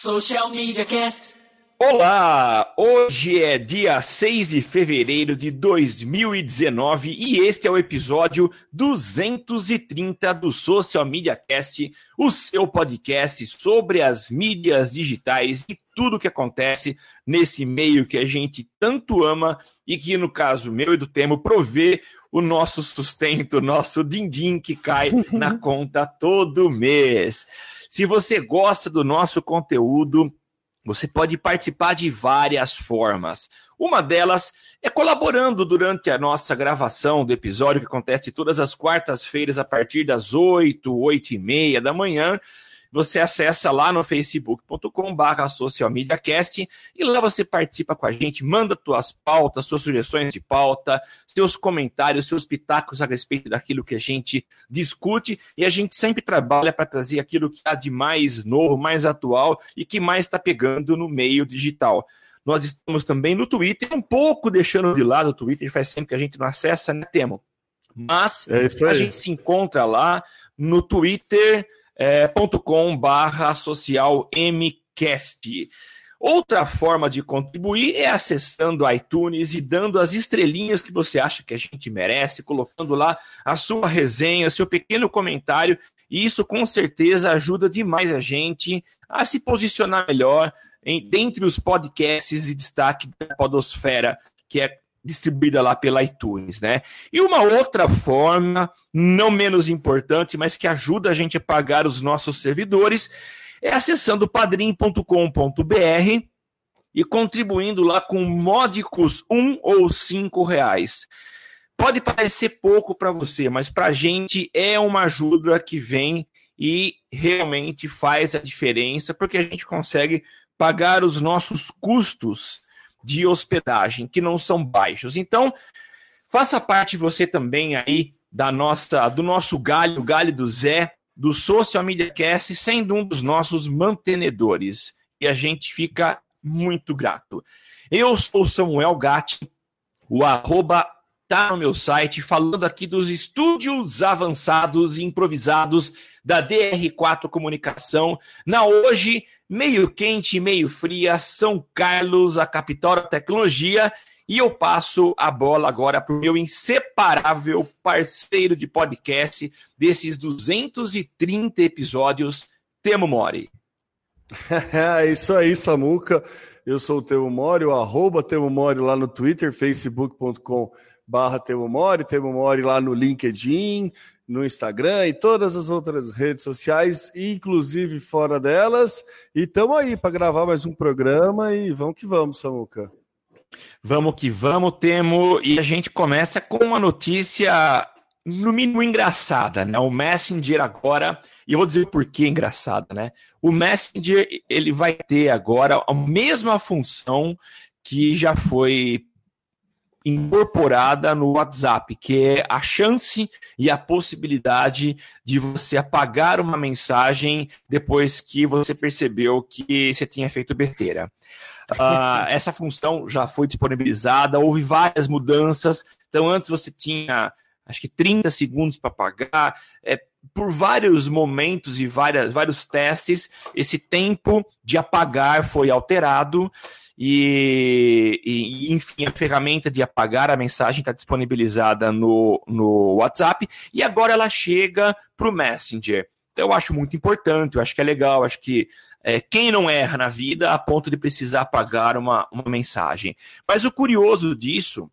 Social Media Cast. Olá! Hoje é dia 6 de fevereiro de 2019 e este é o episódio 230 do Social Media Cast, o seu podcast sobre as mídias digitais e tudo o que acontece nesse meio que a gente tanto ama e que, no caso meu e do Temo, provê o nosso sustento, o nosso din-din que cai na conta todo mês. Se você gosta do nosso conteúdo, você pode participar de várias formas. Uma delas é colaborando durante a nossa gravação do episódio, que acontece todas as quartas-feiras a partir das 8, 8 e meia da manhã você acessa lá no facebook.com barra socialmediacast e lá você participa com a gente, manda suas pautas, suas sugestões de pauta, seus comentários, seus pitacos a respeito daquilo que a gente discute e a gente sempre trabalha para trazer aquilo que há de mais novo, mais atual e que mais está pegando no meio digital. Nós estamos também no Twitter, um pouco deixando de lado o Twitter, faz tempo que a gente não acessa, né, Temo? Mas é a gente se encontra lá no Twitter, é, barra social mcast. Outra forma de contribuir é acessando iTunes e dando as estrelinhas que você acha que a gente merece, colocando lá a sua resenha, seu pequeno comentário, e isso com certeza ajuda demais a gente a se posicionar melhor em, dentre os podcasts de destaque da Podosfera, que é distribuída lá pela iTunes, né? E uma outra forma, não menos importante, mas que ajuda a gente a pagar os nossos servidores, é acessando padrim.com.br e contribuindo lá com módicos um ou cinco reais. Pode parecer pouco para você, mas para a gente é uma ajuda que vem e realmente faz a diferença, porque a gente consegue pagar os nossos custos de hospedagem, que não são baixos. Então, faça parte você também aí da nossa, do nosso galho, o galho do Zé, do Social Media Cast, sendo um dos nossos mantenedores. E a gente fica muito grato. Eu sou Samuel Gatti, o arroba tá no meu site, falando aqui dos estúdios avançados e improvisados da DR4 Comunicação, na hoje meio quente, meio fria, São Carlos, a capital da tecnologia. E eu passo a bola agora para o meu inseparável parceiro de podcast desses 230 episódios, Temo Mori. é isso aí, Samuca. Eu sou o Temo Mori, o arroba Temo Mori lá no Twitter, facebook.com barra Temo Mori, Temo Mori lá no LinkedIn, no Instagram e todas as outras redes sociais, inclusive fora delas. E estamos aí para gravar mais um programa e vamos que vamos, Samuca. Vamos que vamos, Temo. E a gente começa com uma notícia, no mínimo, engraçada, né? O Messenger agora, e eu vou dizer por que engraçada, né? O Messenger, ele vai ter agora a mesma função que já foi incorporada no WhatsApp, que é a chance e a possibilidade de você apagar uma mensagem depois que você percebeu que você tinha feito besteira. Uh, essa função já foi disponibilizada, houve várias mudanças. Então, antes você tinha acho que 30 segundos para apagar. É, por vários momentos e várias, vários testes, esse tempo de apagar foi alterado. E, e, enfim, a ferramenta de apagar a mensagem está disponibilizada no, no WhatsApp e agora ela chega para o Messenger. Então, eu acho muito importante, eu acho que é legal, acho que é, quem não erra na vida a ponto de precisar apagar uma, uma mensagem. Mas o curioso disso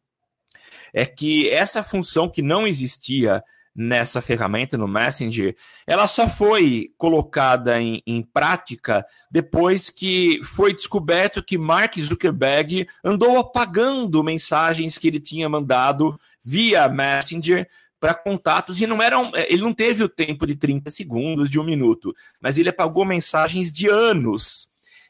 é que essa função que não existia nessa ferramenta, no Messenger, ela só foi colocada em, em, prática depois que foi descoberto que Mark Zuckerberg andou apagando mensagens que ele tinha mandado via Messenger para contatos e não eram. Ele não teve o tempo de 30 segundos, de um minuto, mas ele apagou mensagens de anos.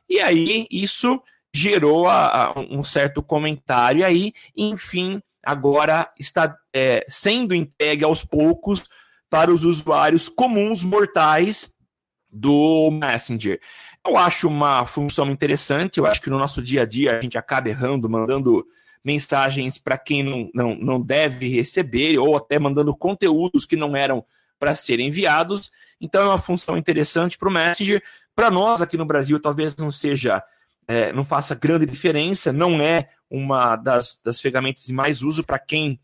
E aí isso gerou a, a um certo comentário, aí, enfim, agora está é, sendo entregue aos poucos para os usuários comuns mortais do Messenger. Eu acho uma função interessante, eu acho que no nosso dia a dia a gente acaba errando, mandando mensagens para quem não, não, não deve receber, ou até mandando conteúdos que não eram para serem enviados. Então é uma função interessante para o Messenger, Para nós aqui no Brasil, talvez não seja, é, não faça grande diferença, não é uma das, das ferramentas de mais uso para quem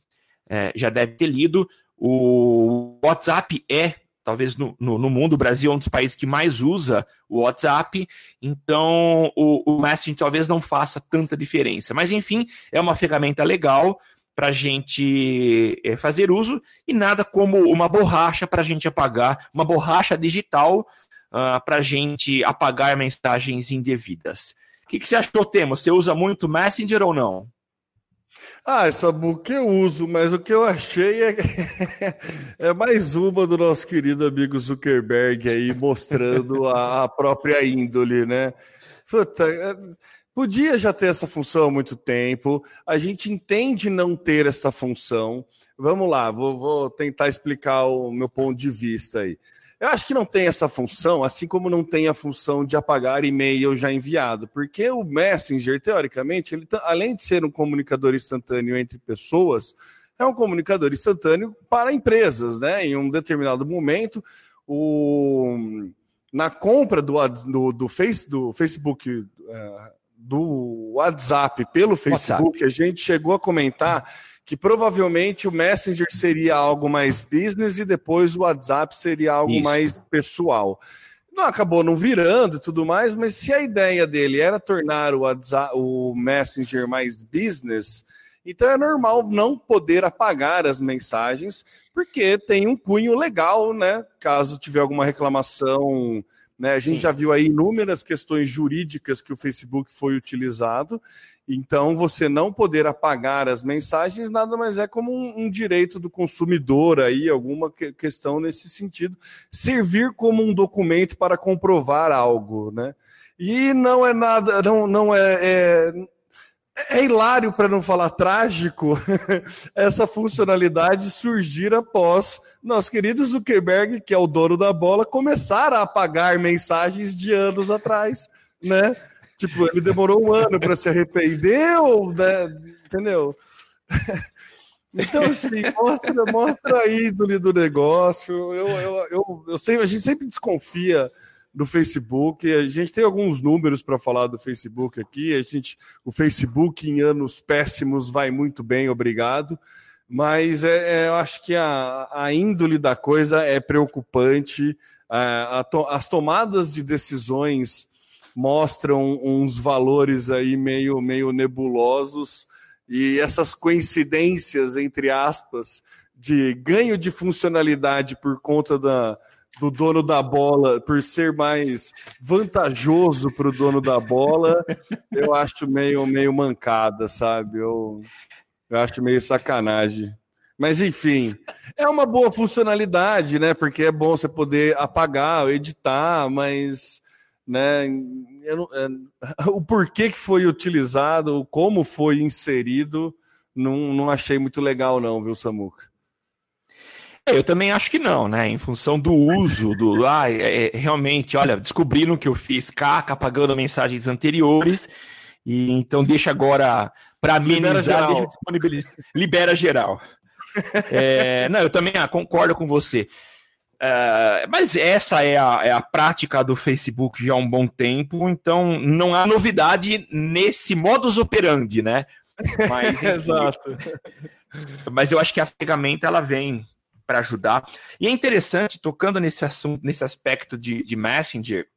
é, já deve ter lido. O WhatsApp é, talvez no, no, no, mundo, o Brasil é um dos países que mais usa o WhatsApp, então o, o Messenger talvez não faça tanta diferença. Mas enfim, é uma ferramenta legal para a gente é, fazer uso e nada como uma borracha para a gente apagar, uma borracha digital uh, ah, para a gente apagar mensagens indevidas. Que, que você achou, Temo? Você usa muito Messenger ou não? Ah, essa book eu uso, mas o que eu achei é, é mais uma do nosso querido amigo Zuckerberg aí mostrando a, a própria índole, né? Puta, é, Podia já ter essa função há muito tempo, a gente entende não ter essa função. Vamos lá, vou, vou, tentar explicar o meu ponto de vista aí. Eu acho que não tem essa função, assim como não tem a função de apagar e-mail já enviado, porque o Messenger, teoricamente, ele, além de ser um comunicador instantâneo entre pessoas, é um comunicador instantâneo para empresas, né? Em um determinado momento, o, na compra do, do, do, face, do Facebook. Uh, do WhatsApp pelo Facebook, WhatsApp. a gente chegou a comentar que provavelmente o Messenger seria algo mais business e depois o WhatsApp seria algo Isso. mais pessoal. Não acabou não virando e tudo mais, mas se a ideia dele era tornar o WhatsApp, o Messenger mais business, então é normal não poder apagar as mensagens, porque tem um cunho legal, né? Caso tiver alguma reclamação né? A gente Sim. já viu aí inúmeras questões jurídicas que o Facebook foi utilizado. Então, você não poder apagar as mensagens nada mais é como um, um direito do consumidor aí, alguma que, questão nesse sentido, servir como um documento para comprovar algo, né? E não é nada, não, não é, é é hilário, para não falar trágico, essa funcionalidade surgir após nosso querido Zuckerberg, que é o dono da bola, começar a apagar mensagens de anos atrás, né? Tipo, ele demorou um ano para se arrepender, ou, né? entendeu? Então, assim, mostra, mostra a ídole do negócio. Eu, eu, eu, eu sei, a gente sempre desconfia do Facebook. A gente tem alguns números para falar do Facebook aqui. A gente, o Facebook em anos péssimos vai muito bem, obrigado. Mas é, é, eu acho que a, a índole da coisa é preocupante. A, to, as tomadas de decisões mostram uns valores aí meio, meio nebulosos e essas coincidências, entre aspas, de ganho de funcionalidade por conta da, do dono da bola, por ser mais vantajoso para o dono da bola, eu acho meio, meio mancada, sabe? Eu, eu acho meio sacanagem. Mas enfim, é uma boa funcionalidade, né? Porque é bom você poder apagar, editar, mas né, não, é, o porquê que foi utilizado, como foi inserido, não, não achei muito legal, não, viu, Samuca? É, eu também acho que não, né? Em função do uso, do. Ah, é, é, realmente, olha, descobriram que eu fiz caca apagando mensagens anteriores. E então deixa agora para amenizar, deixa disponibilizar. Libera geral. é, não, eu também ah, concordo com você. Uh, mas essa é a, é a prática do Facebook já há um bom tempo, então não há novidade nesse modus operandi, né? Mas, Exato. Mas eu acho que a ferramenta ela vem para ajudar. E é interessante, tocando nesse assunto, nesse aspecto de, de Messenger,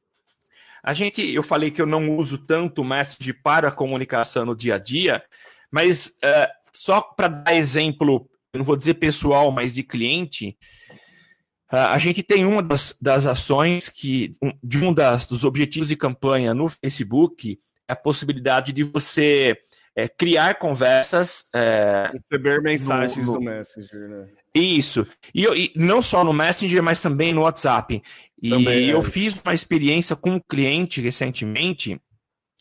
a gente, eu falei que eu não uso tanto o Messenger para comunicação no dia a dia, mas uh, só para dar exemplo, eu não vou dizer pessoal, mas de cliente, a gente tem uma das, das ações que, um, de um das, dos objetivos de campanha no Facebook, é a possibilidade de você é, criar conversas. É, Receber mensagens no, no... do Messenger, né? Isso. E, e, não só no Messenger, mas também no WhatsApp. E também, eu é. fiz uma experiência com um cliente recentemente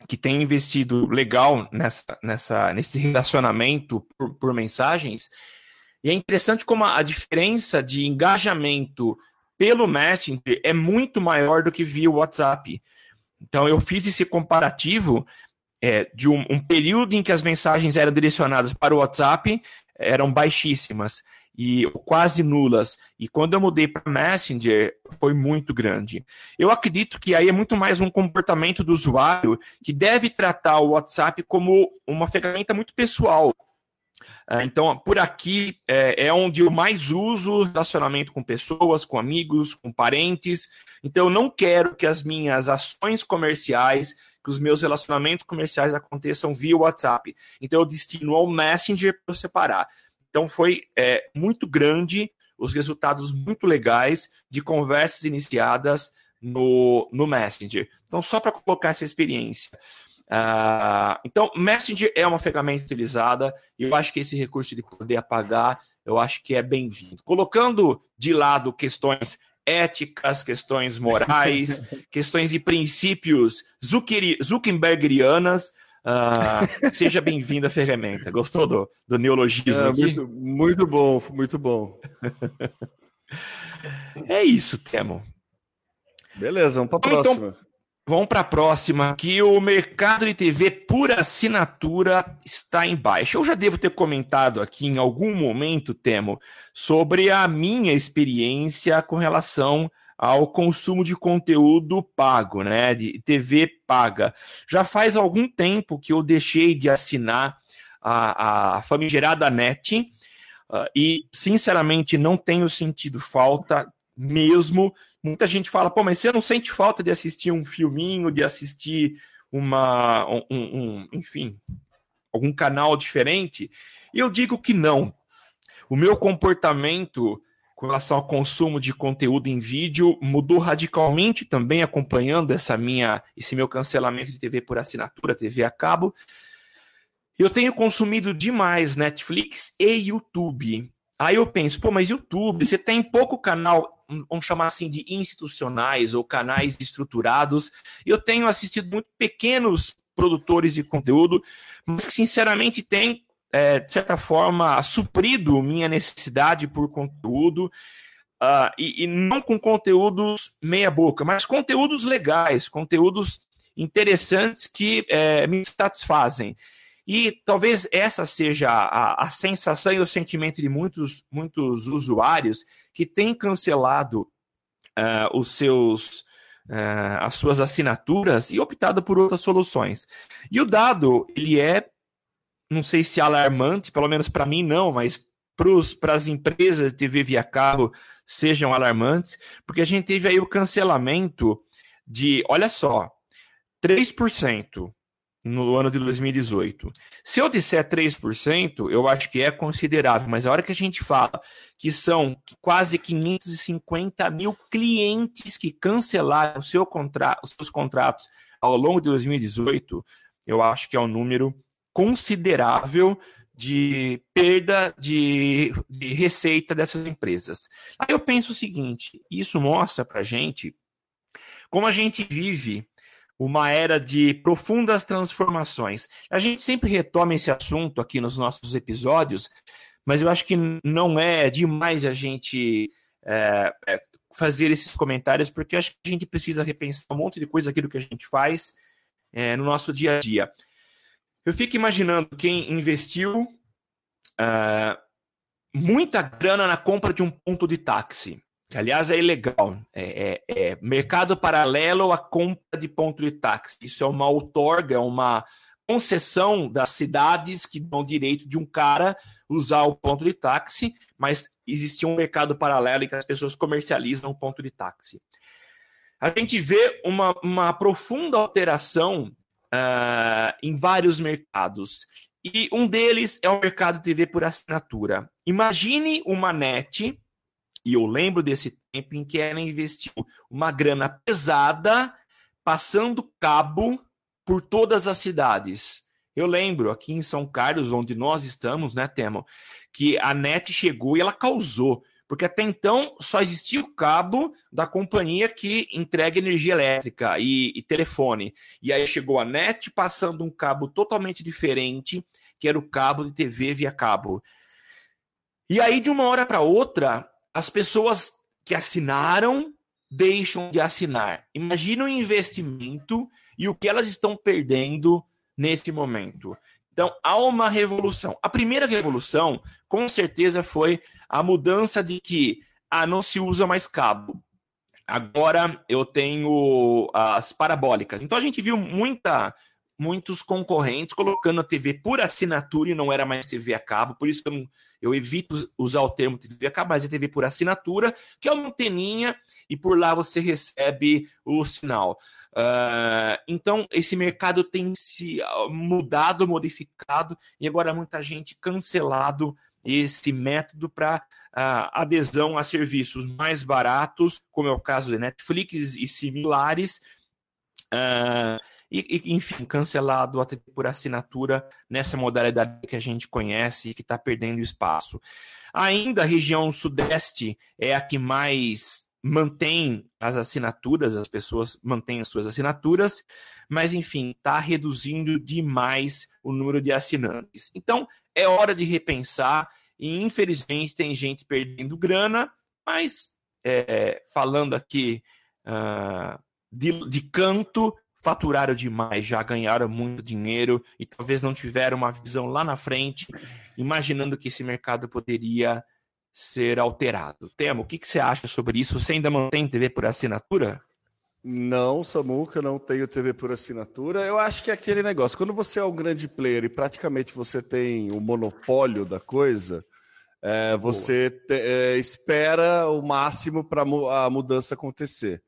que tem investido legal nessa, nessa, nesse relacionamento por, por mensagens. E é interessante como a, a diferença de engajamento pelo Messenger é muito maior do que via WhatsApp. Então eu fiz esse comparativo é, de um, um, período em que as mensagens eram direcionadas para o WhatsApp eram baixíssimas. e quase nulas. E quando eu mudei para Messenger, foi muito grande. Eu acredito que aí é muito mais um comportamento do usuário que deve tratar o WhatsApp como uma ferramenta muito pessoal. Ah, então, por aqui é, é, onde eu mais uso relacionamento com pessoas, com amigos, com parentes. Então, eu não quero que as minhas ações comerciais, que os meus relacionamentos comerciais aconteçam via WhatsApp. Então, eu destino ao Messenger para separar. Então foi é, muito grande, os resultados muito legais de conversas iniciadas no, no Messenger. Então, só para colocar essa experiência. Uh, então, Messenger é uma ferramenta utilizada e eu acho que esse recurso de poder apagar, eu acho que é bem-vindo. Colocando de lado questões éticas, questões morais, questões de princípios Zuckerbergianas, Uh, seja bem-vindo à ferramenta. Gostou do, do neologismo é, aqui? Muito, muito bom, muito bom. é isso, Temo. Beleza, vamos para a então, próxima. Então, vamos para a próxima, que o mercado de TV por assinatura está em baixa. Eu já devo ter comentado aqui em algum momento, Temo, sobre a minha experiência com relação ao consumo de conteúdo pago, né, de TV paga. Já faz algum tempo que eu deixei de assinar a, a famigerada NET uh, e, sinceramente, não tenho sentido falta mesmo. Muita gente fala, pô, mas você não sente falta de assistir um filminho, de assistir uma, um, um enfim, algum canal diferente? E eu digo que não. O meu comportamento com relação ao consumo de conteúdo em vídeo mudou radicalmente também acompanhando essa minha esse meu cancelamento de TV por assinatura, TV a cabo. Eu tenho consumido demais Netflix e YouTube. Aí eu penso, pô, mas YouTube, você tem pouco canal, vamos chamar assim de institucionais ou canais estruturados. Eu tenho assistido muito pequenos produtores de conteúdo, mas que sinceramente tem é, de certa forma, suprido minha necessidade por conteúdo, uh, e, e, não com conteúdos meia-boca, mas conteúdos legais, conteúdos interessantes que é, me satisfazem. E talvez essa seja a, a, sensação e o sentimento de muitos, muitos usuários que têm cancelado uh, os seus, uh, as suas assinaturas e optado por outras soluções. E o dado ele é não sei se alarmante, pelo menos para mim não, mas para as empresas de TV via cabo sejam alarmantes, porque a gente teve aí o cancelamento de, olha só, 3% no ano de 2018. Se eu disser 3%, eu acho que é considerável, mas a hora que a gente fala que são quase 550 mil clientes que cancelaram seu contra os seus contratos ao longo de 2018, eu acho que é um número considerável de perda de, de, receita dessas empresas. Aí eu penso o seguinte: isso mostra para gente como a gente vive uma era de profundas transformações. A gente sempre retoma esse assunto aqui nos nossos episódios, mas eu acho que não é demais a gente é, é, fazer esses comentários, porque acho que a gente precisa repensar um monte de coisa aquilo que a gente faz é, no nosso dia a dia. Eu fico imaginando quem investiu uh, muita grana na compra de um ponto de táxi. Que, aliás, é ilegal. É, é, é, mercado paralelo à compra de ponto de táxi. Isso é uma outorga, é uma concessão das cidades que dão direito de um cara usar o ponto de táxi, mas existia um mercado paralelo em que as pessoas comercializam o ponto de táxi. A gente vê uma, uma profunda alteração uh, em vários mercados. E um deles é o mercado TV por assinatura. Imagine uma net, e eu lembro desse tempo em que ela investiu uma grana pesada passando cabo por todas as cidades. Eu lembro aqui em São Carlos, onde nós estamos, né, Temo, que a NET chegou e ela causou. Porque até então só existia o cabo da companhia que entrega energia elétrica e, e telefone. E aí chegou a NET passando um cabo totalmente diferente, que era o cabo de TV via cabo. E aí, de uma hora para outra, as pessoas que assinaram deixam de assinar. Imagina o investimento e o que elas estão perdendo nesse momento. Então, há uma revolução. A primeira revolução, com certeza, foi a mudança de que ah, não se usa mais cabo. Agora eu tenho as parabólicas. Então a gente viu muita, muitos concorrentes colocando a TV por assinatura e não era mais TV a cabo, por isso que eu, eu evito usar o termo TV a cabo, mas é TV por assinatura, que é uma anteninha e por lá você recebe o sinal. Uh, então, esse mercado tem se mudado, modificado, e agora muita gente cancelado esse método para uh, adesão a serviços mais baratos, como é o caso de Netflix e similares. Uh, e, enfim, cancelado até por assinatura nessa modalidade que a gente conhece e que está perdendo espaço. Ainda a região sudeste é a que mais mantém as assinaturas, as pessoas mantêm as suas assinaturas, mas enfim, está reduzindo demais o número de assinantes. Então, é hora de repensar e infelizmente tem gente perdendo grana, mas é, falando aqui uh, de, de canto, faturaram demais, já ganharam muito dinheiro e talvez não tiveram uma visão lá na frente, imaginando que esse mercado poderia ser alterado. Temo, o que, que você acha sobre isso? Você ainda mantém TV por assinatura? Não, Samuca, não tenho TV por assinatura. Eu acho que é aquele negócio. Quando você é um grande player e praticamente você tem o monopólio da coisa, é, você te, é, espera o máximo para a mudança acontecer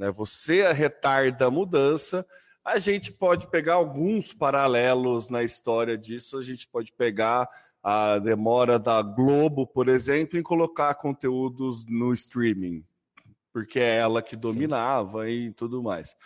né? Você retarda a mudança. A gente pode pegar alguns paralelos na história disso. A gente pode pegar a demora da Globo, por exemplo, em colocar conteúdos no streaming, porque é ela que dominava Sim. e tudo mais.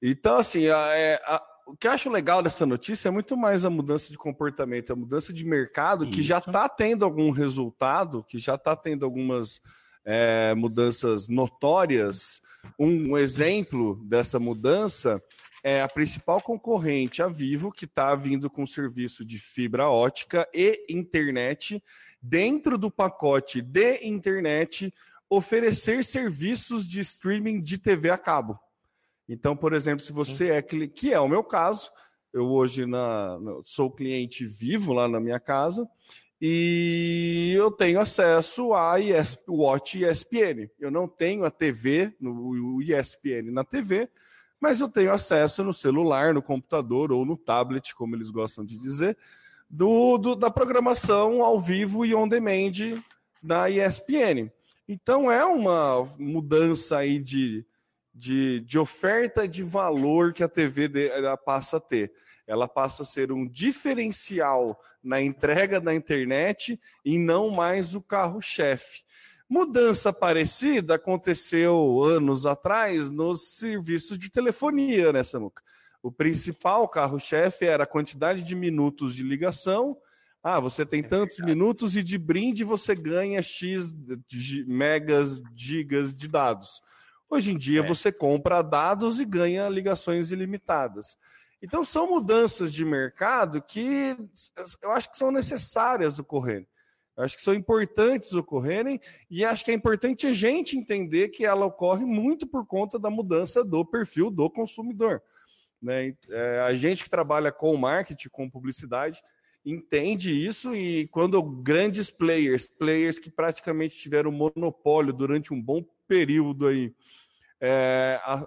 Então, assim, a, é, a, o que eu acho legal dessa notícia é muito mais a mudança de comportamento, a mudança de mercado Isso. que já está tendo algum resultado, que já está tendo algumas é, mudanças notórias. Um, exemplo dessa mudança é a principal concorrente, a Vivo, que está vindo com serviço de fibra ótica e internet dentro do pacote de internet oferecer serviços de streaming de TV a cabo. Então, por exemplo, se você é que é o meu caso, eu hoje na, sou cliente vivo lá na minha casa e eu tenho acesso a ES, Watch ESPN. Eu não tenho a TV, no ESPN na TV, mas eu tenho acesso no celular, no computador ou no tablet, como eles gostam de dizer, do, do da programação ao vivo e on demand da ESPN. Então é uma mudança aí de, de, de oferta de valor que a TV de, passa a ter ela passa a ser um diferencial na entrega da internet e não mais o carro-chefe. Mudança parecida aconteceu anos atrás nos serviços de telefonia, né, Samuca? O principal carro-chefe era a quantidade de minutos de ligação. Ah, você tem é tantos minutos e de brinde você ganha X megas, gigas de dados. Hoje em dia é. você compra dados e ganha ligações ilimitadas. Então, são mudanças de mercado que eu acho que são necessárias ocorrerem. Eu acho que são importantes ocorrerem e acho que é importante a gente entender que ela ocorre muito por conta da mudança do perfil do consumidor. Né? É, a gente que trabalha com marketing, com publicidade, entende isso e quando grandes players, players que praticamente tiveram monopólio durante um bom período aí, é, a,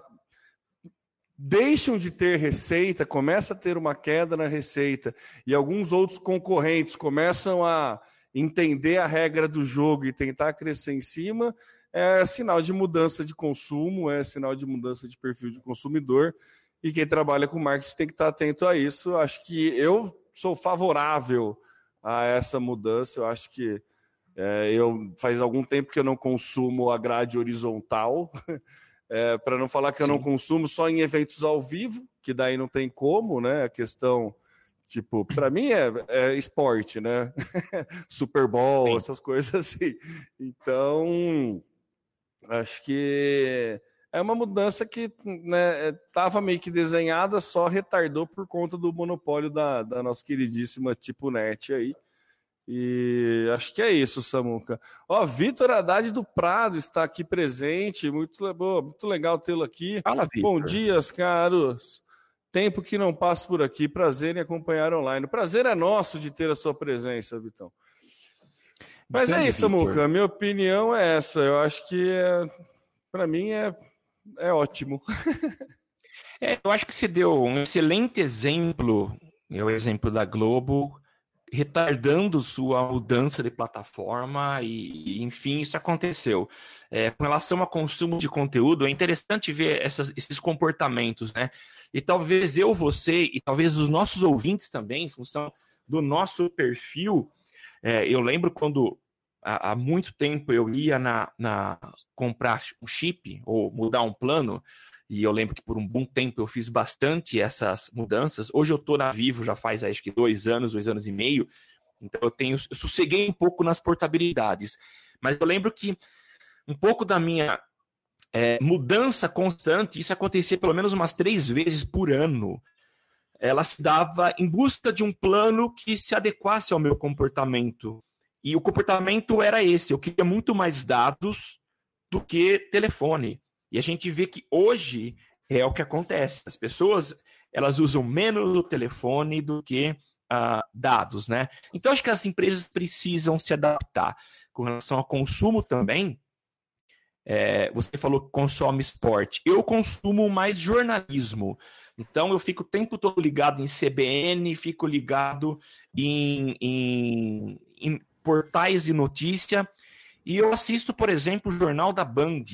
deixam de ter receita, começa a ter uma queda na receita, e alguns outros concorrentes começam a entender a regra do jogo e tentar crescer em cima, é sinal de mudança de consumo, é sinal de mudança de perfil de consumidor, e quem trabalha com marketing tem que estar atento a isso. Acho que eu sou favorável a essa mudança, eu acho que é, eu faz algum tempo que eu não consumo a grade horizontal, É, para não falar que eu Sim. não consumo só em eventos ao vivo, que daí não tem como, né? A questão, tipo, para mim é, é, esporte, né? Super Bowl, Sim. essas coisas assim. Então, acho que é uma mudança que estava né, meio que desenhada, só retardou por conta do monopólio da, da nossa queridíssima Tipo Net aí. E acho que é isso, Samuca. Ó, Vitor Haddad do Prado está aqui presente. Muito, muito legal tê-lo aqui. Fala, Bom dia, caros. tempo que não passo por aqui. Prazer em acompanhar online. O prazer é nosso de ter a sua presença, Vitão. Mas é isso, Samuca. A minha opinião é essa. Eu acho que, é, para mim, é, é ótimo. é, eu acho que você deu um excelente exemplo, é o exemplo da Globo, retardando sua mudança de plataforma e, enfim, isso aconteceu. É, com relação ao consumo de conteúdo, é interessante ver essas, esses comportamentos, né? E talvez eu, você e talvez os nossos ouvintes também, em função do nosso perfil, é, eu lembro quando há, há, muito tempo eu ia na, na comprar um chip ou mudar um plano, e eu lembro que por um bom tempo eu fiz bastante essas mudanças. Hoje eu estou na Vivo já faz acho que dois anos, dois anos e meio. Então eu tenho, eu sosseguei um pouco nas portabilidades. Mas eu lembro que um pouco da minha é, mudança constante, isso acontecia pelo menos umas três vezes por ano. Ela se dava em busca de um plano que se adequasse ao meu comportamento. E o comportamento era esse: eu queria muito mais dados do que telefone. E a gente vê que hoje é o que acontece. As pessoas elas usam menos o telefone do que uh, dados, né? Então acho que as empresas precisam se adaptar. Com relação ao consumo também, é, você falou que consome esporte. Eu consumo mais jornalismo. Então eu fico o tempo todo ligado em CBN, fico ligado em, em, em portais de notícia. E eu assisto, por exemplo, o Jornal da Band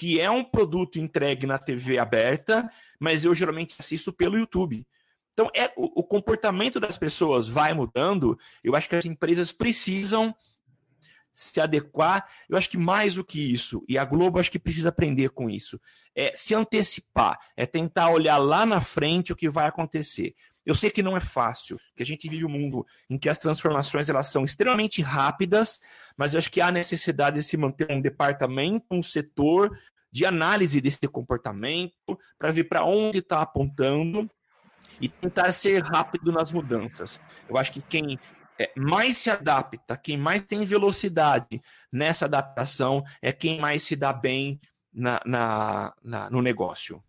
que é um produto entregue na TV aberta, mas eu geralmente assisto pelo YouTube. Então, é, o, o comportamento das pessoas vai mudando. Eu acho que as empresas precisam se adequar. Eu acho que mais do que isso, e a Globo acho que precisa aprender com isso, é se antecipar, é tentar olhar lá na frente o que vai acontecer. Eu sei que não é fácil, que a gente vive um mundo em que as transformações elas são extremamente rápidas, mas eu acho que há necessidade de se manter um departamento, um setor de análise desse comportamento para ver para onde está apontando e tentar ser rápido nas mudanças. Eu acho que quem é, mais se adapta, quem mais tem velocidade nessa adaptação é quem mais se dá bem na, na, na no negócio.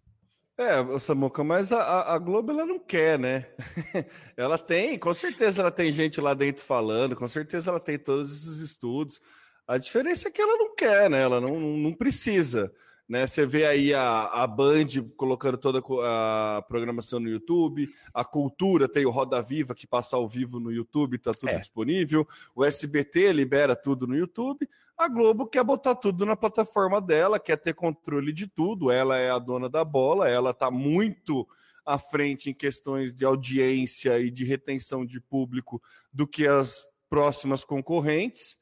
É, Samuca, mas a, a Globo ela não quer, né? ela tem, com certeza ela tem gente lá dentro falando, com certeza ela tem todos esses estudos. A diferença é que ela não quer, né? Ela não, não precisa. Né? Você vê aí a, a Band colocando toda a programação no YouTube, a Cultura tem o Roda Viva que passa ao vivo no YouTube, está tudo é. disponível, o SBT libera tudo no YouTube, a Globo quer botar tudo na plataforma dela, quer ter controle de tudo, ela é a dona da bola, ela está muito à frente em questões de audiência e de retenção de público do que as próximas concorrentes.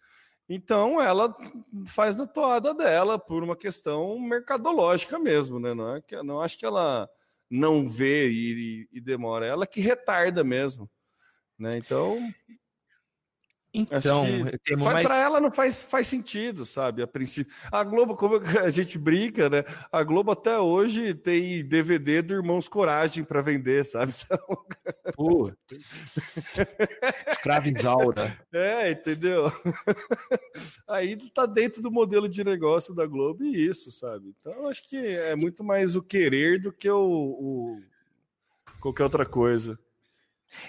Então ela faz a toada dela por uma questão mercadológica mesmo, né? Não, é que, não acho que ela não vê e, e demora, ela que retarda mesmo. Né? Então, então, mais... para ela não faz, faz sentido, sabe? A princípio. A Globo, como a gente brinca, né? A Globo até hoje tem DVD do Irmãos Coragem para vender, sabe? Pô. Escravizaura. É, entendeu? Aí tá dentro do modelo de negócio da Globo e isso, sabe? Então, acho que é muito mais o querer do que o, o qualquer outra coisa.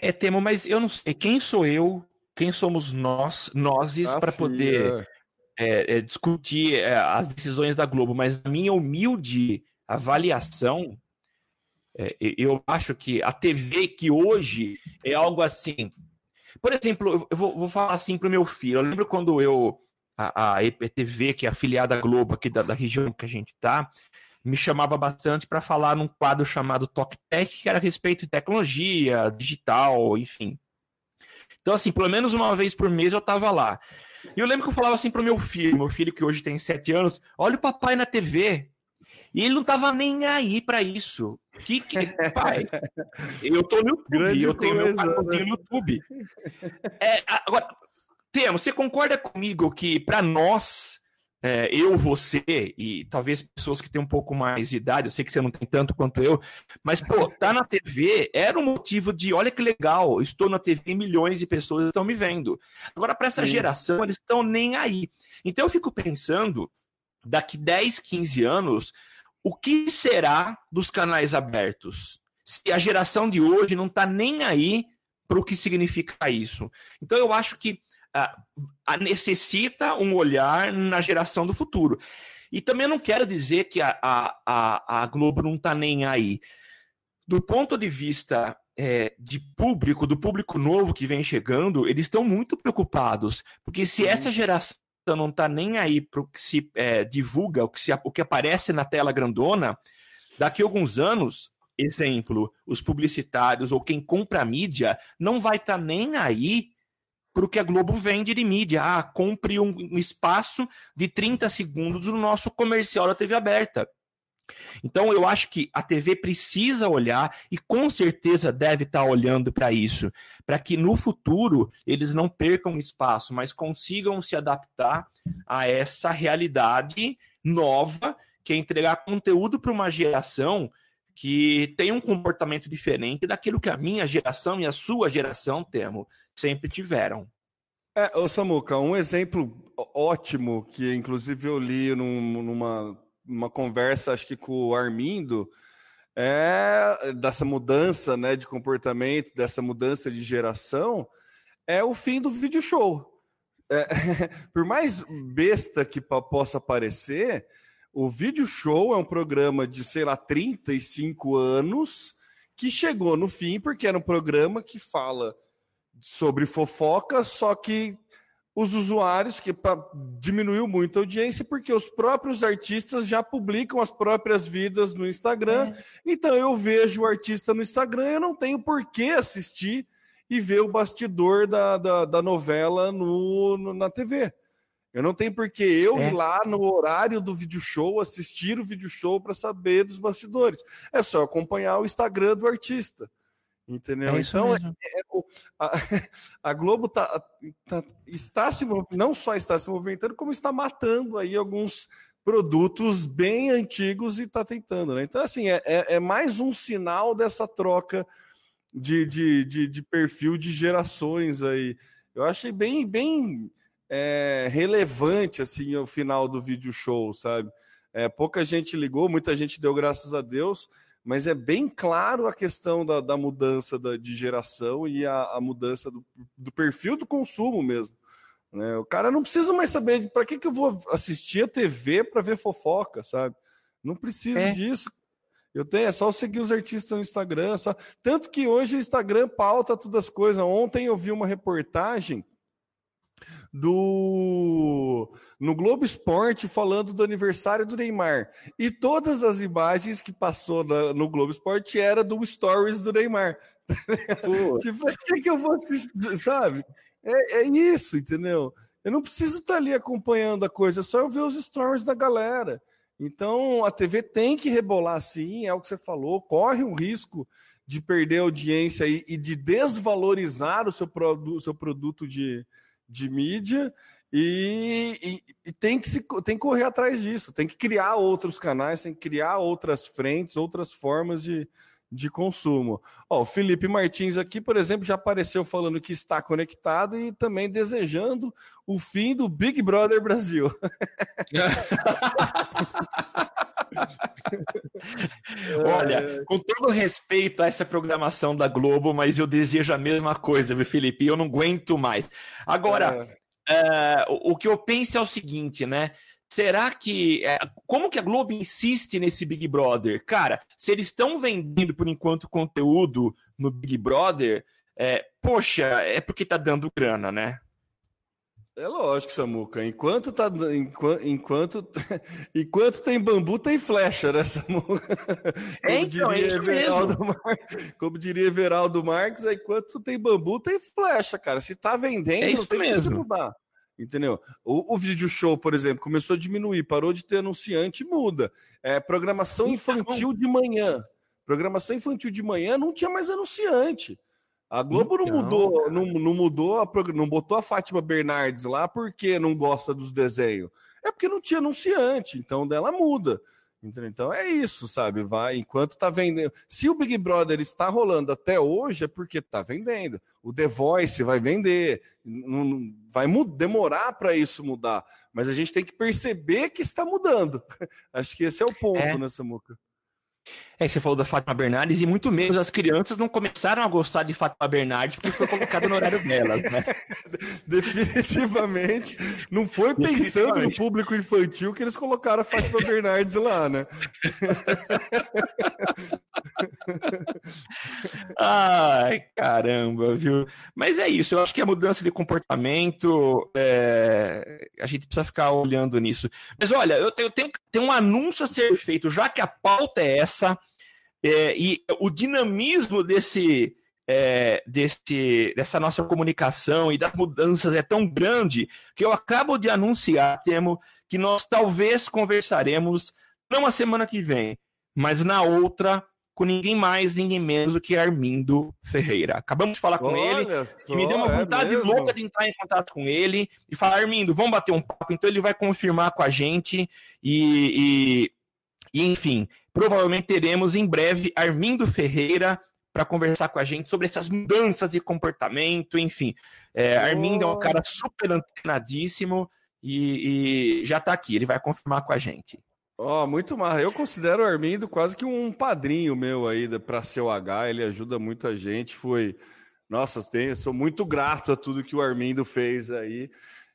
É, Temo, mas eu não sei. Quem sou eu quem somos nós, nozes, ah, para poder é, é, discutir é, as decisões da Globo, mas na minha humilde avaliação, é, eu acho que a TV que hoje é algo assim. Por exemplo, eu vou, vou falar assim para o meu filho. Eu lembro quando eu. A, a EPTV, que é afiliada à Globo aqui da, da região que a gente está, me chamava bastante para falar num quadro chamado Talk Tech, que era a respeito de tecnologia, digital, enfim. Então, assim, pelo menos uma vez por mês eu tava lá. E eu lembro que eu falava assim pro meu filho, meu filho que hoje tem sete anos, olha o papai na TV. E ele não tava nem aí para isso. Que, que pai? Eu tô no YouTube, Grande eu tenho meu canal no YouTube. É, agora, Temo, você concorda comigo que para nós é, eu, você e talvez pessoas que têm um pouco mais de idade, eu sei que você não tem tanto quanto eu, mas, pô, tá na TV era um motivo de, olha que legal, estou na TV, milhões de pessoas estão me vendo. Agora, para essa Sim. geração, eles estão nem aí. Então, eu fico pensando, daqui 10, 15 anos, o que será dos canais abertos? se a geração de hoje não está nem aí para o que significa isso. Então eu acho que uh, necessita um olhar na geração do futuro. E também não quero dizer que a, a, a Globo não está nem aí. Do ponto de vista é, de público, do público novo que vem chegando, eles estão muito preocupados. Porque se essa geração não está nem aí para o que se é, divulga, o que, se, o que aparece na tela grandona, daqui a alguns anos, exemplo, os publicitários ou quem compra mídia não vai estar tá nem aí para o que a Globo vende de mídia. Ah, compre um, espaço de 30 segundos no nosso comercial da TV aberta. Então eu acho que a TV precisa olhar e com certeza deve estar tá olhando para isso, para que no futuro eles não percam espaço, mas consigam se adaptar a essa realidade nova, que é entregar conteúdo para uma geração que tem um comportamento diferente daquilo que a minha geração e a sua geração, Temo, sempre tiveram. É, ô Samuca, um exemplo ótimo que inclusive eu li num, numa, numa conversa, acho que com o Armindo, é dessa mudança né, de comportamento, dessa mudança de geração, é o fim do vídeo show. É, por mais besta que possa parecer, o Vídeo Show é um programa de, sei lá, 35 anos que chegou no fim porque era um programa que fala sobre fofoca, só que os usuários, que diminuiu muito a audiência, porque os próprios artistas já publicam as próprias vidas no Instagram. É. Então eu vejo o artista no Instagram, eu não tenho por que assistir e ver o bastidor da, da, da novela no, no, na TV. Eu não tenho por que eu é. ir lá no horário do vídeo show, assistir o vídeo show para saber dos bastidores. É só acompanhar o Instagram do artista. Entendeu? É então, é, é, a, a, Globo tá, tá, está se não só está se movimentando, como está matando aí alguns produtos bem antigos e está tentando. Né? Então, assim, é, é, é, mais um sinal dessa troca de, de, de, de perfil de gerações aí. Eu achei bem, bem é, relevante assim o final do vídeo show, sabe? É, pouca gente ligou, muita gente deu graças a Deus, mas é bem claro a questão da, da mudança da, de geração e a, a mudança do, do, perfil do consumo mesmo. Né? O cara não precisa mais saber para que, que eu vou assistir a TV para ver fofoca, sabe? Não precisa é. disso. Eu tenho, é só seguir os artistas no Instagram. Só... Tanto que hoje o Instagram pauta todas as coisas. Ontem eu vi uma reportagem do no Globo Esporte falando do aniversário do Neymar. E todas as imagens que passou na, no Globo Esporte era do stories do Neymar. tipo, o que, que eu vou assistir, sabe? É, é, isso, entendeu? Eu não preciso estar ali acompanhando a coisa, é só eu ver os stories da galera. Então a TV tem que rebolar sim, é o que você falou, corre um risco de perder audiência e, e de desvalorizar o seu, pro, o seu produto de, de mídia e, e, e, tem, que se, tem que correr atrás disso, tem que criar outros canais, tem que criar outras frentes, outras formas de, de consumo. Ó, o Felipe Martins aqui, por exemplo, já apareceu falando que está conectado e também desejando o fim do Big Brother Brasil. Olha, com todo respeito a essa programação da Globo, mas eu desejo a mesma coisa, viu, Felipe? Eu não aguento mais. Agora, é. uh, o que eu penso é o seguinte, né? Será que. É, como que a Globo insiste nesse Big Brother? Cara, se eles estão vendendo por enquanto conteúdo no Big Brother, é, poxa, é porque tá dando grana, né? É lógico, Samuca. Enquanto, tá, enquanto, enquanto, enquanto tem bambu, tem flecha, né, Samuca? É, então, é isso mesmo. Mar... Como diria Everaldo Marques, enquanto tem bambu, tem flecha, cara. Se tá vendendo, é não tem mesmo. que se mudar. Entendeu? O, o vídeo show, por exemplo, começou a diminuir, parou de ter anunciante, muda. É, programação então, infantil de manhã. Programação infantil de manhã não tinha mais anunciante. A Globo então... não mudou, não, não mudou, a, não botou a Fátima Bernardes lá porque não gosta dos desenhos. É porque não tinha anunciante, então dela muda. Então é isso, sabe? Vai enquanto tá vendendo. Se o Big Brother está rolando até hoje, é porque tá vendendo. O The Voice vai vender. Não, vai demorar para isso mudar. Mas a gente tem que perceber que está mudando. Acho que esse é o ponto, é. né, Samuca? É, você falou da Fátima Bernardes e muito menos as crianças não começaram a gostar de Fátima Bernardes porque foi colocado no horário delas, né? Definitivamente. Não foi pensando no público infantil que eles colocaram a Fátima Bernardes lá, né? Ai, caramba, viu? Mas é isso, eu acho que a mudança de comportamento, é... a gente precisa ficar olhando nisso. Mas olha, eu tenho, tenho, tenho um anúncio a ser feito, já que a pauta é essa, é, e o dinamismo desse, é, desse, dessa nossa comunicação e das mudanças é tão grande que eu acabo de anunciar, Temo, que nós talvez conversaremos não a semana que vem, mas na outra com ninguém mais, ninguém menos do que Armindo Ferreira. Acabamos de falar com Olha ele, que me deu uma é vontade é louca de entrar em contato com ele e falar, Armindo, vamos bater um papo. Então ele vai confirmar com a gente e, e, e enfim, provavelmente teremos em breve Armindo Ferreira para conversar com a gente sobre essas mudanças de comportamento, enfim. É, Armindo é um cara super antenadíssimo e, e já está aqui, ele vai confirmar com a gente. Ó, oh, muito marra. Eu considero o Armindo quase que um padrinho meu aí para ser o H. Ele ajuda muito a gente. Foi, nossa, tenho, sou muito grato a tudo que o Armindo fez aí.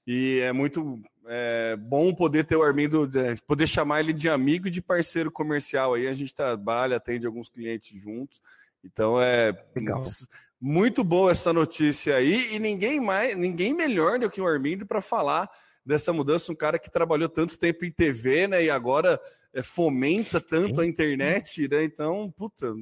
E é muito é, bom poder ter o Armindo, poder chamar ele de amigo e de parceiro comercial aí. A gente trabalha, atende alguns clientes juntos. Então é Legal. muito boa essa notícia aí. E ninguém mais, ninguém melhor do que o Armindo para falar dessa mudança, um cara que trabalhou tanto tempo em TV, né? E agora é, fomenta tanto a internet, né? Então, puta,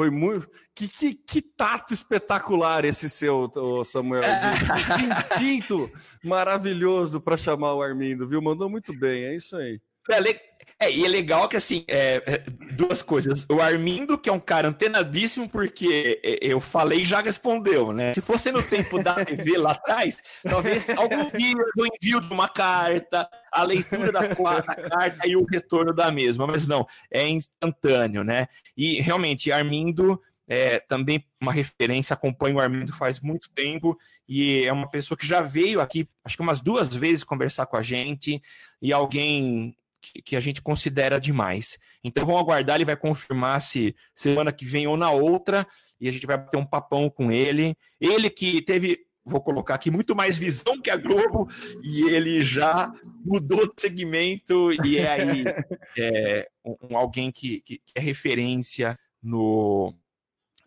foi muito. Que, que, que tato espetacular esse seu, Samuel. que instinto maravilhoso para chamar o Armindo, viu? Mandou muito bem, é isso aí. É, é, e é legal que, assim, é, é, duas coisas. O Armindo, que é um cara antenadíssimo, porque é, eu falei e já respondeu, né? Se fosse no tempo da TV lá atrás, talvez alguns dias o envio de uma carta, a leitura da, da carta e o retorno da mesma. Mas não, é instantâneo, né? E realmente, Armindo é também uma referência, acompanho o Armindo faz muito tempo e é uma pessoa que já veio aqui, acho que umas duas vezes conversar com a gente e alguém que, a gente considera demais. Então vamos aguardar, ele vai confirmar se semana que vem ou na outra, e a gente vai ter um papão com ele. Ele que teve, vou colocar aqui, muito mais visão que a Globo, e ele já mudou de segmento e é aí é, um, alguém que, que, que é referência no,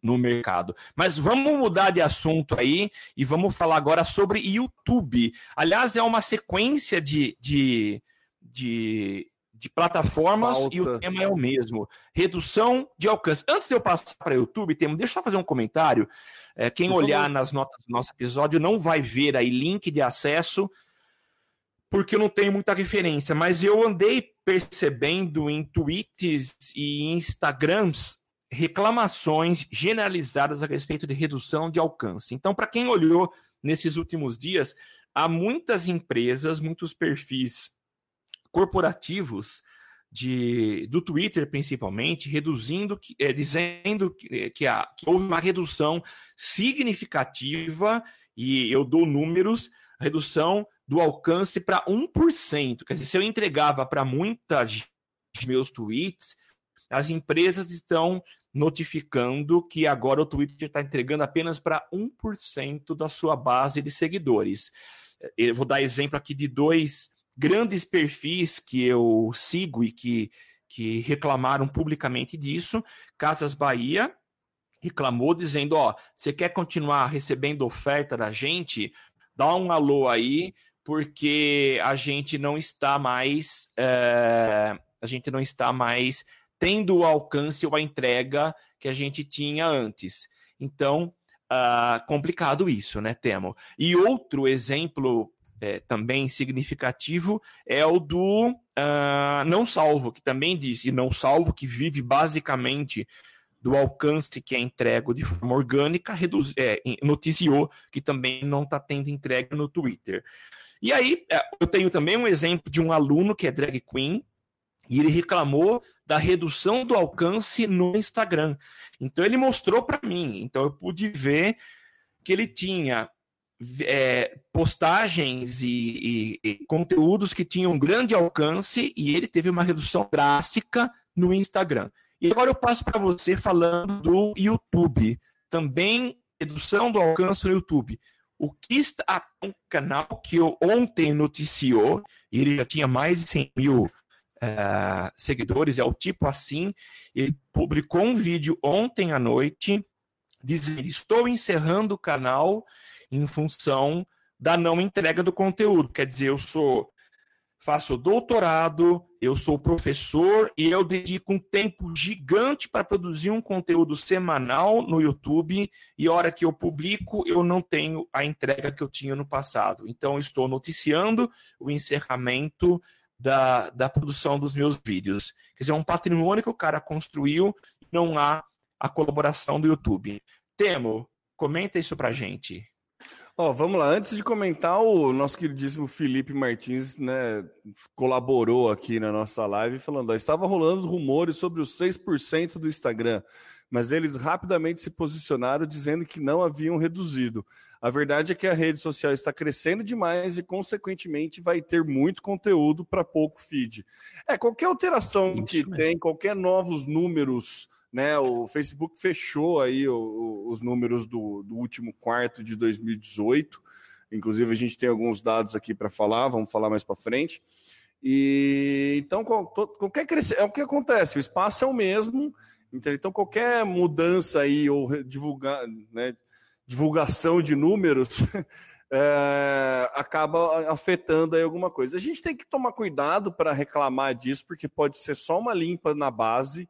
no mercado. Mas vamos mudar de assunto aí e vamos falar agora sobre YouTube. Aliás, é uma sequência de, de de, de plataformas Pauta. e o tema é o mesmo: redução de alcance. Antes de eu passar para o YouTube, temos, deixa eu só fazer um comentário. É, quem Por olhar favor. nas notas do nosso episódio não vai ver aí link de acesso, porque eu não tenho muita referência, mas eu andei percebendo em tweets e Instagrams reclamações generalizadas a respeito de redução de alcance. Então, para quem olhou nesses últimos dias, há muitas empresas, muitos perfis corporativos de, do Twitter, principalmente, reduzindo, é, dizendo que, é, que, que houve uma redução significativa, e eu dou números, redução do alcance para 1%. Quer dizer, se eu entregava para muitas meus tweets, as empresas estão notificando que agora o Twitter está entregando apenas para 1% da sua base de seguidores. Eu vou dar exemplo aqui de dois grandes perfis que eu sigo e que, que reclamaram publicamente disso. Casas Bahia reclamou dizendo: ó, você quer continuar recebendo oferta da gente? Dá um alô aí, porque a gente não está mais. É, a gente não está mais tendo o alcance ou a entrega que a gente tinha antes. Então, uh, complicado isso, né, Temo? E outro exemplo é, também significativo é o do uh, Não Salvo, que também diz, e Não Salvo, que vive basicamente do alcance que é entregue de forma orgânica, reduz, é, noticiou que também não está tendo entrega no Twitter. E aí, é, eu tenho também um exemplo de um aluno que é drag queen, e ele reclamou da redução do alcance no Instagram. Então, ele mostrou para mim. Então, eu pude ver que ele tinha é, postagens e, e, e, conteúdos que tinham grande alcance e ele teve uma redução drástica no Instagram. E agora eu passo para você falando do YouTube. Também redução do alcance no YouTube. O que está um canal que eu ontem noticiou, e ele já tinha mais de 100 mil uh, seguidores, é o tipo assim. Ele publicou um vídeo ontem à noite dizendo: Estou encerrando o canal em função da não entrega do conteúdo. Quer dizer, eu sou faço doutorado, eu sou professor e eu dedico um tempo gigante para produzir um conteúdo semanal no YouTube e a hora que eu publico eu não tenho a entrega que eu tinha no passado. Então estou noticiando o encerramento da, da produção dos meus vídeos. Quer dizer, é um patrimônio que o cara construiu não há a colaboração do YouTube. Temo, comenta isso pra gente. Ó, oh, vamos lá. Antes de comentar, o nosso queridíssimo Felipe Martins, né, colaborou aqui na nossa live falando, ó, estava rolando rumores sobre os 6% do Instagram, mas eles rapidamente se posicionaram dizendo que não haviam reduzido. A verdade é que a rede social está crescendo demais e, consequentemente, vai ter muito conteúdo para pouco feed. É, qualquer alteração Isso que mesmo. tem, qualquer novos números né? O Facebook fechou aí o, o, os números do, do, último quarto de 2018. Inclusive, a gente tem alguns dados aqui para falar, vamos falar mais para frente. E então, qualquer crescer, é o que acontece, o espaço é o mesmo, então qualquer mudança aí ou né, divulgação de números é, acaba afetando aí alguma coisa. A gente tem que tomar cuidado para reclamar disso, porque pode ser só uma limpa na base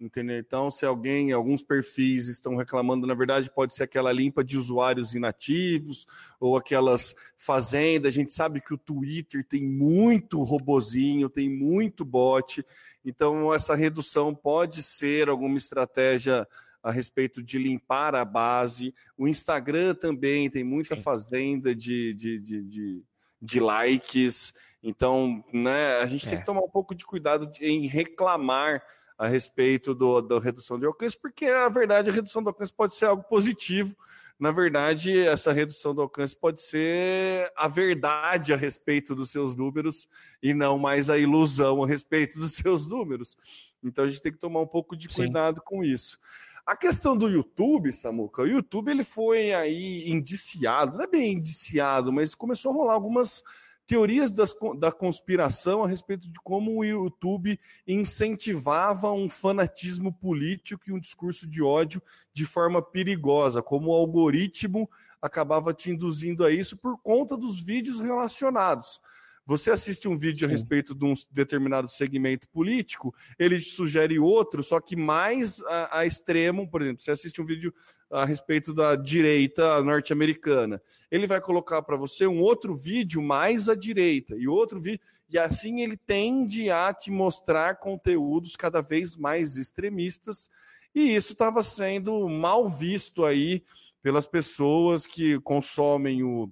Entendeu? Então, se alguém, alguns perfis estão reclamando, na verdade, pode ser aquela limpa de usuários inativos ou aquelas fazendas. A gente sabe que o Twitter tem muito robozinho, tem muito bot. Então, essa redução pode ser alguma estratégia a respeito de limpar a base. O Instagram também tem muita Sim. fazenda de, de, de, de, de likes. Então, né, a gente é. tem que tomar um pouco de cuidado em reclamar a respeito do, da redução de alcance, porque na verdade a redução do alcance pode ser algo positivo. Na verdade, essa redução do alcance pode ser a verdade a respeito dos seus números e não mais a ilusão a respeito dos seus números. Então a gente tem que tomar um pouco de cuidado Sim. com isso. A questão do YouTube, Samuca, o YouTube ele foi aí indiciado, não é bem indiciado, mas começou a rolar algumas teorias das, da conspiração a respeito de como o YouTube incentivava um fanatismo político e um discurso de ódio de forma perigosa, como o algoritmo acabava te induzindo a isso por conta dos vídeos relacionados. Você assiste um vídeo a respeito de um determinado segmento político, ele te sugere outro, só que mais a, a extremo, por exemplo, você assiste um vídeo a respeito da direita norte-americana. Ele vai colocar para você um outro vídeo mais à direita e outro vídeo, e assim ele tende a te mostrar conteúdos cada vez mais extremistas, e isso estava sendo mal visto aí pelas pessoas que consomem o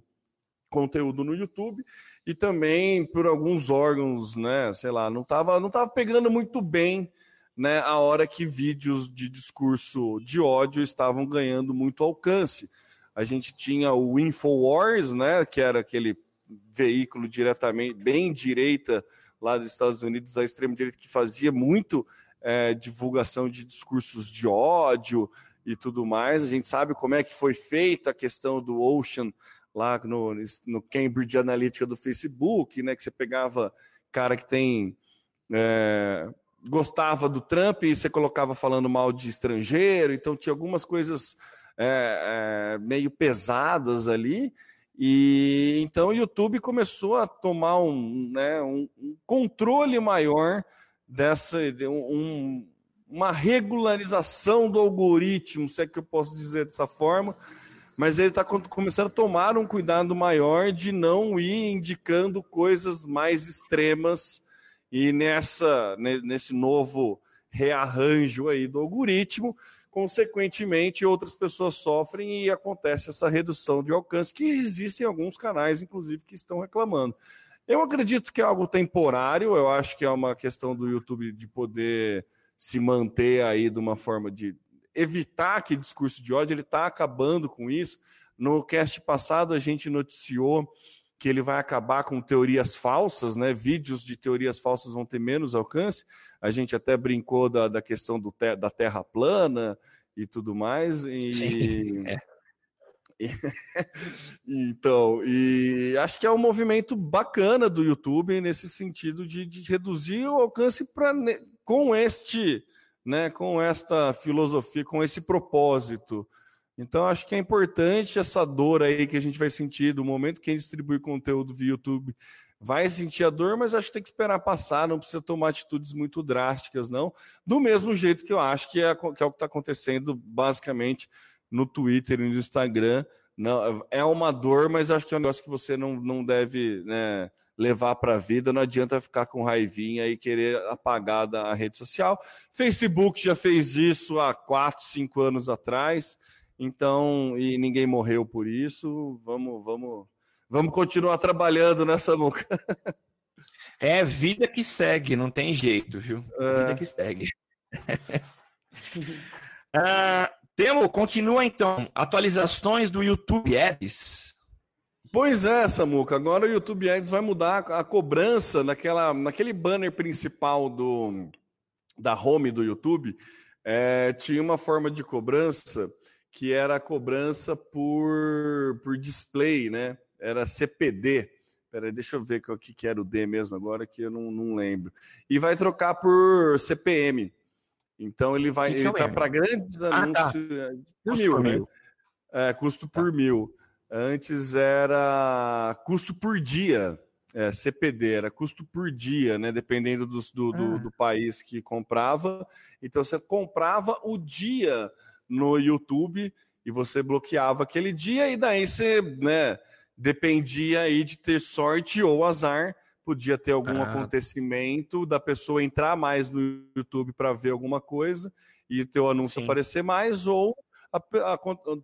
conteúdo no YouTube e também por alguns órgãos, né, sei lá, não estava não tava pegando muito bem, né, a hora que vídeos de discurso de ódio estavam ganhando muito alcance. A gente tinha o Infowars, né, que era aquele veículo diretamente bem direita lá dos Estados Unidos, a extrema direita que fazia muito é, divulgação de discursos de ódio e tudo mais. A gente sabe como é que foi feita a questão do Ocean lá no, no Cambridge Analytica do Facebook, né, que você pegava cara que tem é, gostava do Trump e você colocava falando mal de estrangeiro, então tinha algumas coisas é, é, meio pesadas ali. E então o YouTube começou a tomar um, né, um, um controle maior dessa, um, uma regularização do algoritmo, se é que eu posso dizer dessa forma, mas ele está começando a tomar um cuidado maior de não ir indicando coisas mais extremas e nessa nesse novo rearranjo aí do algoritmo, consequentemente outras pessoas sofrem e acontece essa redução de alcance que existem alguns canais inclusive que estão reclamando. Eu acredito que é algo temporário, eu acho que é uma questão do YouTube de poder se manter aí de uma forma de evitar que discurso de ódio, ele está acabando com isso. No cast passado, a gente noticiou que ele vai acabar com teorias falsas, né? Vídeos de teorias falsas vão ter menos alcance. A gente até brincou da, da questão do te, da terra plana e tudo mais. E... Sim, é. então, e acho que é um movimento bacana do YouTube nesse sentido de, de reduzir o alcance para com este, né, com esta filosofia, com esse propósito. Então, acho que é importante essa dor aí que a gente vai sentir do momento que a gente distribui conteúdo via YouTube. Vai sentir a dor, mas acho que tem que esperar passar, não precisa tomar atitudes muito drásticas, não. Do mesmo jeito que eu acho que é, que é o que está acontecendo basicamente no Twitter e no Instagram. Não, é uma dor, mas acho que é um negócio que você não, não deve né, levar para a vida. Não adianta ficar com raivinha e querer apagar da rede social. Facebook já fez isso há 4, 5 anos atrás. Então, e ninguém morreu por isso. Vamos, vamos, vamos continuar trabalhando nessa nuca. É vida que segue, não tem jeito, viu? É. Vida que segue. ah, Temo, continua então. Atualizações do YouTube Ads. Pois é, Samuca. Agora o YouTube Ads vai mudar a cobrança naquela, naquele banner principal do, da home do YouTube. É, tinha uma forma de cobrança que era a cobrança por, por display, né? Era CPD. Peraí, deixa eu ver o que, que era o D mesmo agora, que eu não, não lembro. E vai trocar por CPM. Então ele vai que que ele tá para grandes ah, anúncios tá. por custo mil, por né? Mil. É, custo tá. por mil. Antes era custo por dia, é, CPD, era custo por dia, né? Dependendo do, do, ah. do, do país que comprava. Então você comprava o dia no YouTube e você bloqueava aquele dia, e daí você né, dependia aí de ter sorte ou azar podia ter algum ah. acontecimento da pessoa entrar mais no YouTube para ver alguma coisa e ter o anúncio Sim. aparecer mais, ou a, a,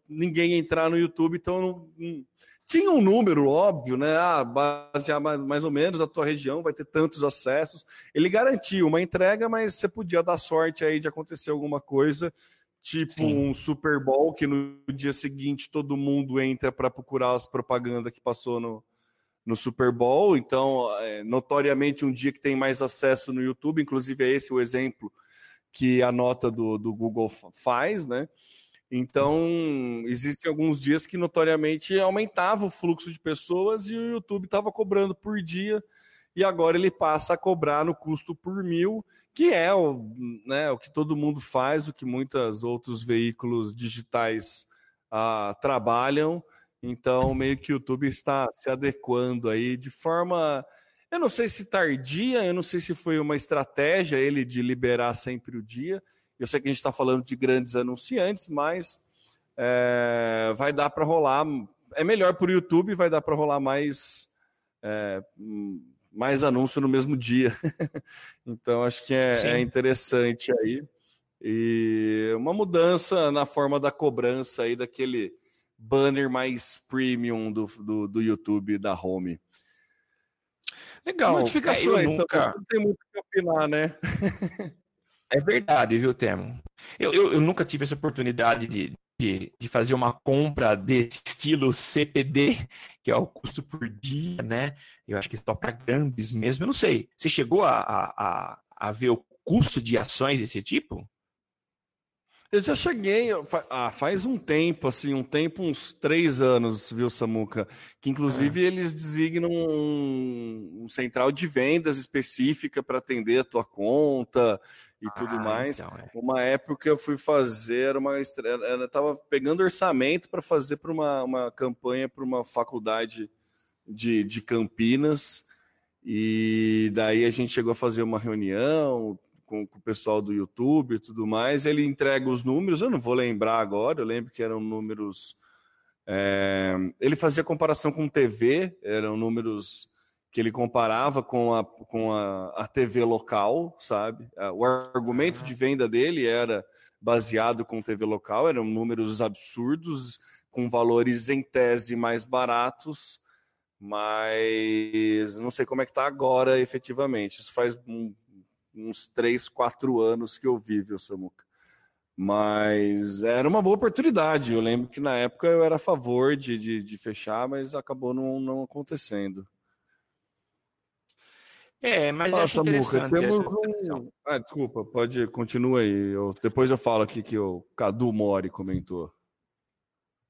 ninguém entrar no YouTube, então não, não, tinha um número óbvio, né? Ah, basear mais, mais ou menos a tua região vai ter tantos acessos. Ele garantia uma entrega, mas você podia dar sorte aí de acontecer alguma coisa, tipo Sim. um Super Bowl que no dia seguinte todo mundo entra para procurar as propagandas que passou no, no Super Bowl, então, é, notoriamente, um dia que tem mais acesso no YouTube, inclusive é esse o exemplo que a nota do, do Google faz, né? Então, existem alguns dias que notoriamente aumentava o fluxo de pessoas e o YouTube estava cobrando por dia, e agora ele passa a cobrar no custo por mil, que é o, né, o que todo mundo faz, o que muitos outros veículos digitais ah, trabalham. Então, meio que o YouTube está se adequando aí de forma. Eu não sei se tardia, eu não sei se foi uma estratégia ele de liberar sempre o dia. Eu sei que a gente está falando de grandes anunciantes, mas é, vai dar para rolar. É melhor para o YouTube, vai dar para rolar mais, é, mais anúncio no mesmo dia. então, acho que é, é interessante aí. E uma mudança na forma da cobrança aí daquele banner mais premium do, do, do YouTube da Home. Legal. Notificações, é, nunca... então, não tem muito que opinar, né? é verdade, viu, Temo? Eu, eu, eu, nunca tive essa oportunidade de, de, de, fazer uma compra desse estilo CPD, que é o custo por dia, né? Eu acho que só para grandes mesmo. Eu não sei. Você chegou a, a, a ver o custo de ações desse tipo? Eu já cheguei, ah, faz um tempo, assim, um tempo, uns três anos, viu, Samuca? Que inclusive é. eles designam um, um, central de vendas específica para atender a tua conta e ah, tudo mais. Então, é. Uma época eu fui fazer uma eu estava pegando orçamento para fazer para uma, uma campanha para uma faculdade de, de Campinas. E daí a gente chegou a fazer uma reunião, com, com, o pessoal do YouTube e tudo mais. Ele entrega os números, eu não vou lembrar agora, eu lembro que eram números. É, ele fazia comparação com TV, eram números que ele comparava com a, com a, a TV local, sabe? É, o argumento de venda dele era baseado com TV local, eram números absurdos, com valores em tese mais baratos, mas não sei como é que está agora efetivamente. Isso faz um uns três, quatro anos que eu vi, viu, Samuca? Mas era uma boa oportunidade. Eu lembro que na época eu era a favor de, de, de fechar, mas acabou não, não acontecendo. É, mas acho interessante. temos um... Ah, desculpa, pode, continua aí. Eu, depois eu falo aqui que o Cadu Mori comentou.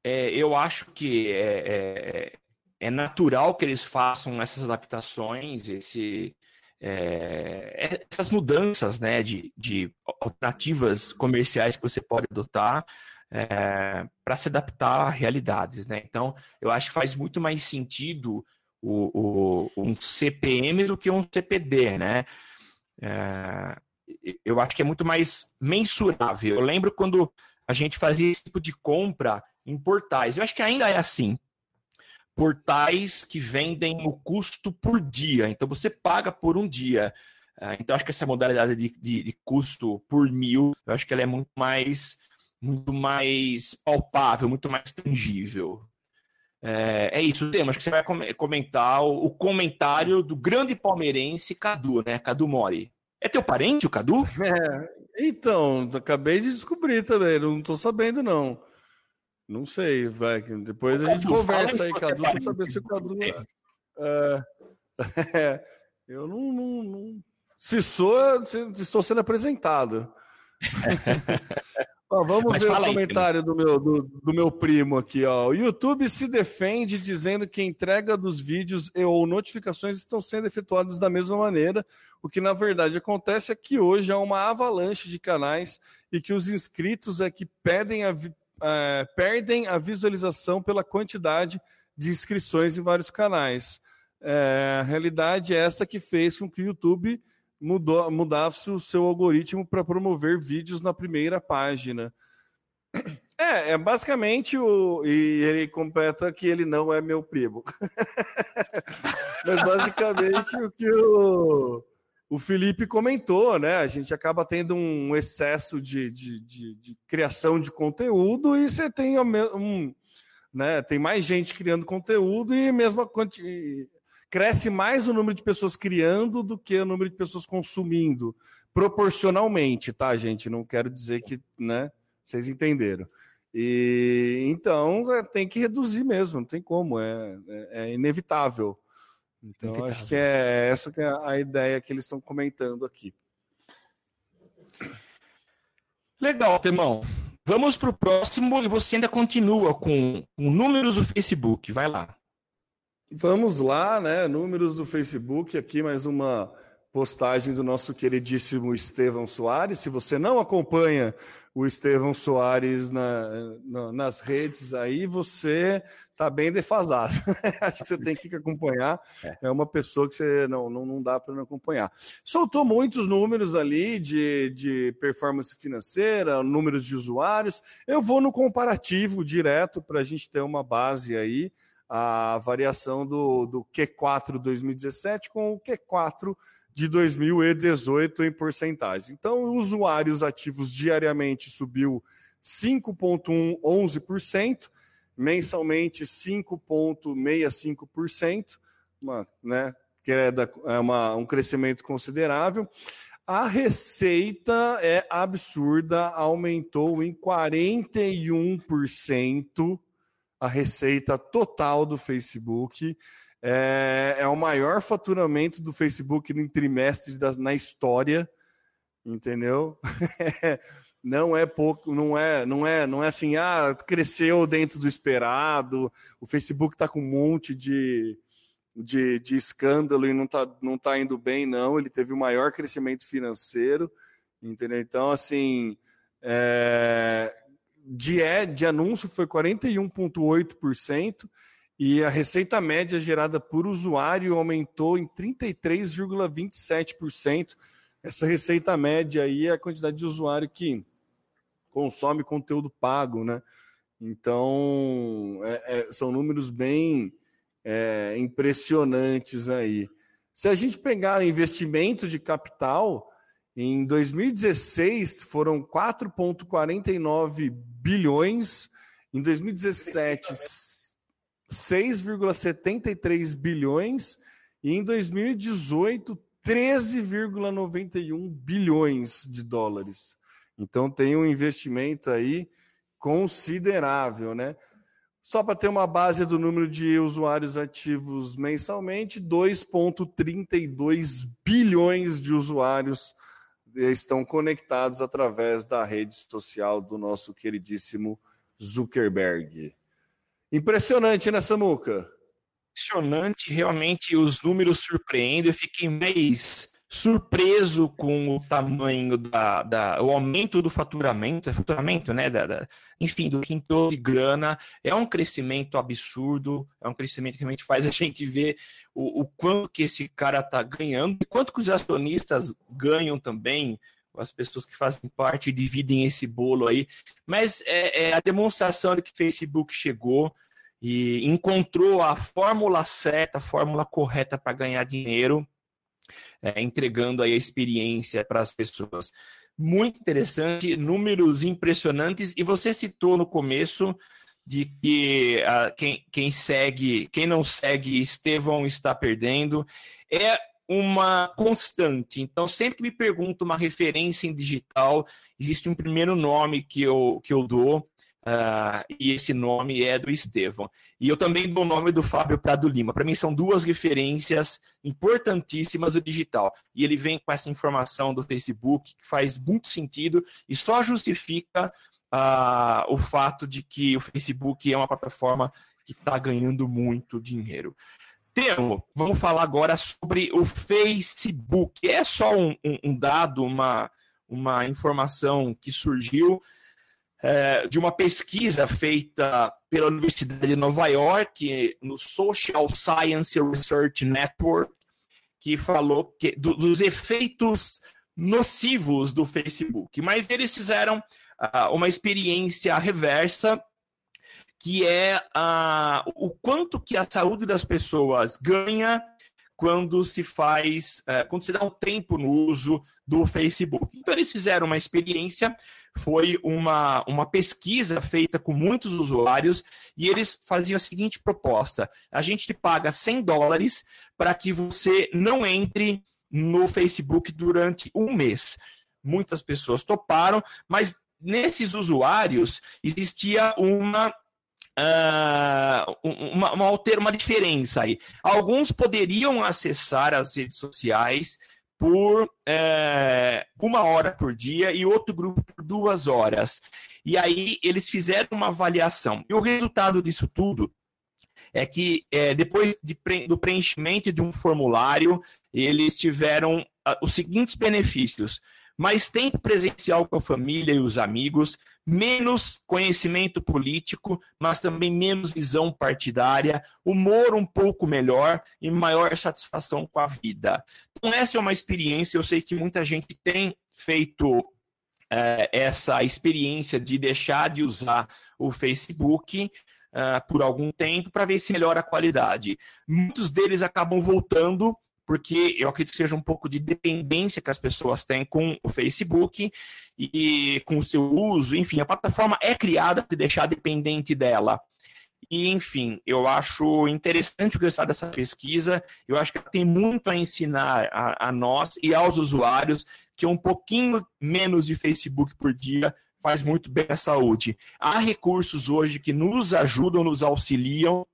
É, eu acho que é, é, é, natural que eles façam essas adaptações, esse, é, essas mudanças né, de, de alternativas comerciais que você pode adotar é, para se adaptar a realidades. Né? Então, eu acho que faz muito mais sentido o, o, um CPM do que um CPD, né? É, eu acho que é muito mais mensurável. Eu lembro quando a gente fazia esse tipo de compra em portais. Eu acho que ainda é assim. Portais que vendem o custo por dia. Então você paga por um dia. É, então acho que essa modalidade de, de, de custo por mil, eu acho que ela é muito mais muito mais palpável, muito mais tangível. É, é isso, tema. Acho que você vai comentar o, o, comentário do grande palmeirense Cadu, né? Cadu Mori. É teu parente, o Cadu? É, então, acabei de descobrir também, não tô sabendo, não. Não sei, vai. Depois o a gente Cadu, conversa aí, Cadu, para saber se o Cadu. É, é, eu não, não, não, Se sou, estou sendo apresentado. Ó, vamos Mas ver o comentário aí, do, meu, do, do, meu primo aqui. Ó. O YouTube se defende dizendo que a entrega dos vídeos e, ou notificações estão sendo efetuadas da mesma maneira. O que na verdade acontece é que hoje há uma avalanche de canais e que os inscritos é que pedem a, é, perdem a visualização pela quantidade de inscrições em vários canais. É, a realidade é essa que fez com que o YouTube mudou, mudasse o seu algoritmo para promover vídeos na primeira página. É, é basicamente o. E ele completa que ele não é meu primo. Mas basicamente o que o, o Felipe comentou, né? A gente acaba tendo um excesso de, de, de, de criação de conteúdo e você tem um. Né, tem mais gente criando conteúdo e mesmo quanti cresce mais o número de pessoas criando do que o número de pessoas consumindo, proporcionalmente, tá, gente? Não quero dizer que, né? Vocês entenderam. E então é, tem que reduzir mesmo, não tem como, é, é, é inevitável. Então inevitável. acho que é essa que é a ideia que eles estão comentando aqui. Legal, Temão. Vamos para o próximo e você ainda continua com, com números do Facebook. Vai lá. Vamos lá, né? Números do Facebook, aqui mais uma postagem do nosso queridíssimo Estevão Soares. Se você não acompanha o Estevão Soares na, na, nas redes aí, você está bem defasado. Acho que você tem que acompanhar. É uma pessoa que você não, não, não dá para não acompanhar. Soltou muitos números ali de, de performance financeira, números de usuários. Eu vou no comparativo direto para a gente ter uma base aí a variação do, do Q4 2017 com o Q4 de 2018 em porcentagens. Então, usuários ativos diariamente subiu 5,11%, mensalmente 5,65%, uma, né, que é, da, é uma, um crescimento considerável. A receita é absurda, aumentou em 41% a receita total do Facebook. É, é o maior faturamento do Facebook no trimestre da, na história, entendeu? não é pouco, não é, não é, não é assim, ah, cresceu dentro do esperado. O Facebook está com um monte de, de, de, escândalo e não está não tá indo bem, não. Ele teve o maior crescimento financeiro, entendeu? Então, assim, é, de, de anúncio foi 41,8% e a receita média gerada por usuário aumentou em 33,27%. Essa receita média aí é a quantidade de usuário que consome conteúdo pago, né? Então, é, é, são números bem é, impressionantes aí. Se a gente pegar investimento de capital, em 2016 foram 4,49 bilhões. Em 2017, 6,73 bilhões. E em 2018, 13,91 bilhões de dólares. Então tem um investimento aí considerável, né? Só para ter uma base do número de usuários ativos mensalmente, 2,32 bilhões de usuários estão conectados através da rede social do nosso queridíssimo Zuckerberg. Impressionante, né, Samuca? Impressionante, realmente os números surpreendem. Eu fiquei mais surpreso com o tamanho da, da o aumento do faturamento, é faturamento, né? Da, da, enfim, do quinto de grana. É um crescimento absurdo, é um crescimento que realmente faz a gente ver o, o quanto que esse cara está ganhando e quanto que os acionistas ganham também. As pessoas que fazem parte dividem esse bolo aí. Mas é, é a demonstração de que Facebook chegou e encontrou a fórmula certa, a fórmula correta para ganhar dinheiro é, entregando aí a experiência para as pessoas. Muito interessante, números impressionantes, e você citou no começo de que uh, quem, quem segue, quem não segue Estevão está perdendo. É uma constante. Então, sempre me pergunto uma referência em digital, existe um primeiro nome que eu, que eu dou, Uh, e esse nome é do Estevão. E eu também dou o nome do Fábio Prado Lima. Para mim, são duas referências importantíssimas do digital. E ele vem com essa informação do Facebook, que faz muito sentido e só justifica uh, o fato de que o Facebook é uma plataforma que está ganhando muito dinheiro. Temo, vamos falar agora sobre o Facebook. É só um, um, um dado, uma, uma informação que surgiu é, de uma pesquisa feita pela Universidade de Nova York, no Social Science Research Network, que falou que, do, dos efeitos nocivos do Facebook. Mas eles fizeram uh, uma experiência reversa, que é uh, o quanto que a saúde das pessoas ganha quando se faz, uh, quando se dá um tempo no uso do Facebook. Então eles fizeram uma experiência foi uma, uma pesquisa feita com muitos usuários e eles faziam a seguinte proposta: a gente te paga 100 dólares para que você não entre no Facebook durante um mês. Muitas pessoas toparam, mas nesses usuários existia uma Uh, uma, uma, uma diferença aí. Alguns poderiam acessar as redes sociais por é, uma hora por dia e outro grupo por duas horas. E aí eles fizeram uma avaliação. E o resultado disso tudo é que é, depois de do preenchimento de um formulário, eles tiveram uh, os seguintes benefícios mais tempo presencial com a família e os amigos, menos conhecimento político, mas também menos visão partidária, humor um pouco melhor e maior satisfação com a vida. Então, essa é uma experiência, eu sei que muita gente tem feito é, essa experiência de deixar de usar o Facebook. Uh, por algum tempo para ver se melhora a qualidade. Muitos deles acabam voltando porque eu acredito que seja um pouco de dependência que as pessoas têm com o Facebook e com o seu uso. Enfim, a plataforma é criada para deixar dependente dela. E, enfim, eu acho interessante o resultado dessa pesquisa. Eu acho que tem muito a ensinar a, a nós e aos usuários que um pouquinho menos de Facebook por dia faz muito bem à saúde. Há recursos hoje que nos ajudam, nos auxiliam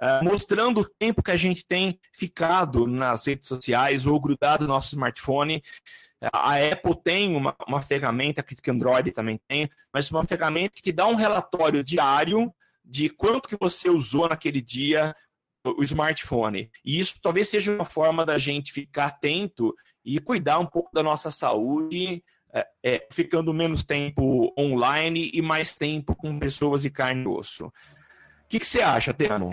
uh, mostrando o tempo que a gente tem ficado nas redes sociais ou grudado no nosso smartphone. A Apple tem uma, uma ferramenta, que Android também tem, mas uma ferramenta que te dá um relatório diário de quanto que você usou naquele dia o smartphone. E isso talvez seja uma forma da gente ficar atento e cuidar um pouco da nossa saúde, é, é, ficando menos tempo online e mais tempo com pessoas de carne e osso que, que você acha, Temo?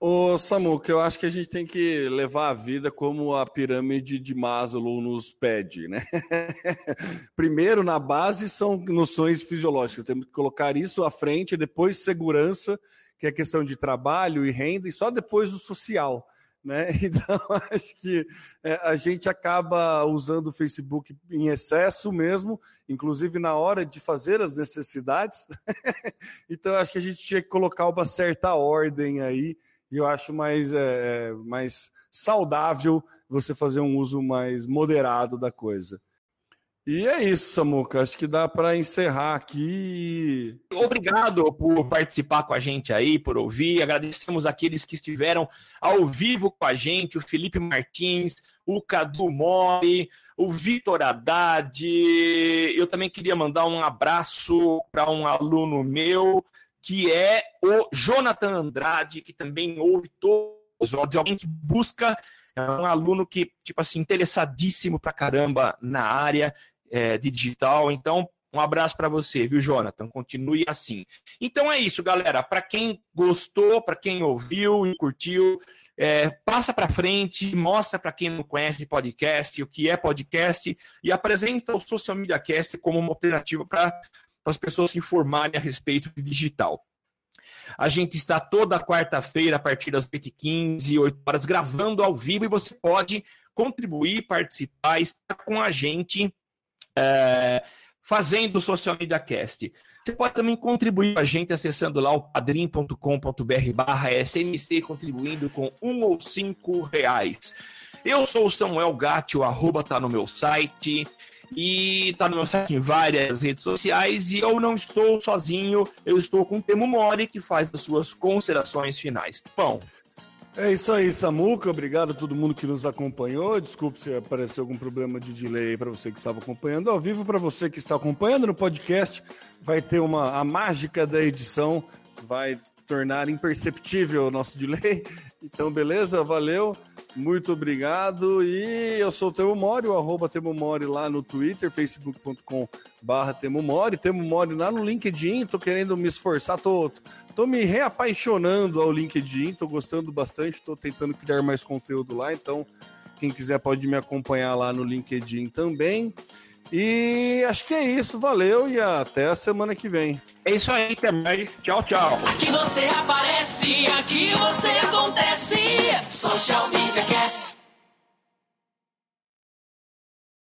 Ô, Samuca, eu acho que a gente tem que levar a vida como a pirâmide de Maslow nos pede, né? Primeiro, na base, são noções fisiológicas. Temos que colocar isso à frente, depois segurança, que é questão de trabalho e renda, e só depois o social. Né? Então, acho que é, a gente acaba usando o Facebook em excesso mesmo, inclusive na hora de fazer as necessidades. então, acho que a gente tinha que colocar uma certa ordem aí, e eu acho mais, é, é, mais saudável você fazer um uso mais moderado da coisa. E é isso, Samuca. Acho que dá para encerrar aqui. Obrigado por participar com a gente aí, por ouvir. Agradecemos aqueles que estiveram ao vivo com a gente: o Felipe Martins, o Cadu Mori, o Vitor Haddad. Eu também queria mandar um abraço para um aluno meu, que é o Jonathan Andrade, que também ouve todos os áudios. Alguém que busca é um aluno que, tipo assim, interessadíssimo pra caramba na área é, digital. Então, um abraço para você, viu, Jonathan? Continue assim. Então é isso, galera. Para quem gostou, para quem ouviu e curtiu, é, passa para frente, mostra para quem não conhece podcast o que é podcast e apresenta o Social Media Cast como uma alternativa para as pessoas se informarem a respeito de digital. A gente está toda quarta-feira, a partir das 8h15, 8 horas, gravando ao vivo e você pode contribuir, participar, estar com a gente é, fazendo o Social Media Cast. Você pode também contribuir com a gente acessando lá o padrim.com.br barra SMC, contribuindo com um ou cinco reais. Eu sou o Samuel Gatti, o arroba tá no meu site e tá no meu site em várias redes sociais e eu não estou sozinho, eu estou com o Temo Mori que faz as suas considerações finais. Bom, é isso aí, Samuca. Obrigado a todo mundo que nos acompanhou. Desculpe se apareceu algum problema de delay para você que estava acompanhando ao vivo. Para você que está acompanhando no podcast, vai ter uma a mágica da edição vai tornar imperceptível o nosso delay. Então, beleza? Valeu. Muito obrigado. E eu sou o Temo Mori, o arroba Temo Mori lá no Twitter, facebook.com barra Temo Mori. Temo Mori lá no LinkedIn. Tô querendo me esforçar, tô, tô me reapaixonando ao LinkedIn, tô gostando bastante, tô tentando criar mais conteúdo lá. Então, quem quiser pode me acompanhar lá no LinkedIn também. E acho que é isso, valeu e até a semana que vem. É isso aí, até mais. Tchau, tchau. Aqui você aparece, aqui você acontece. Social Media Cast.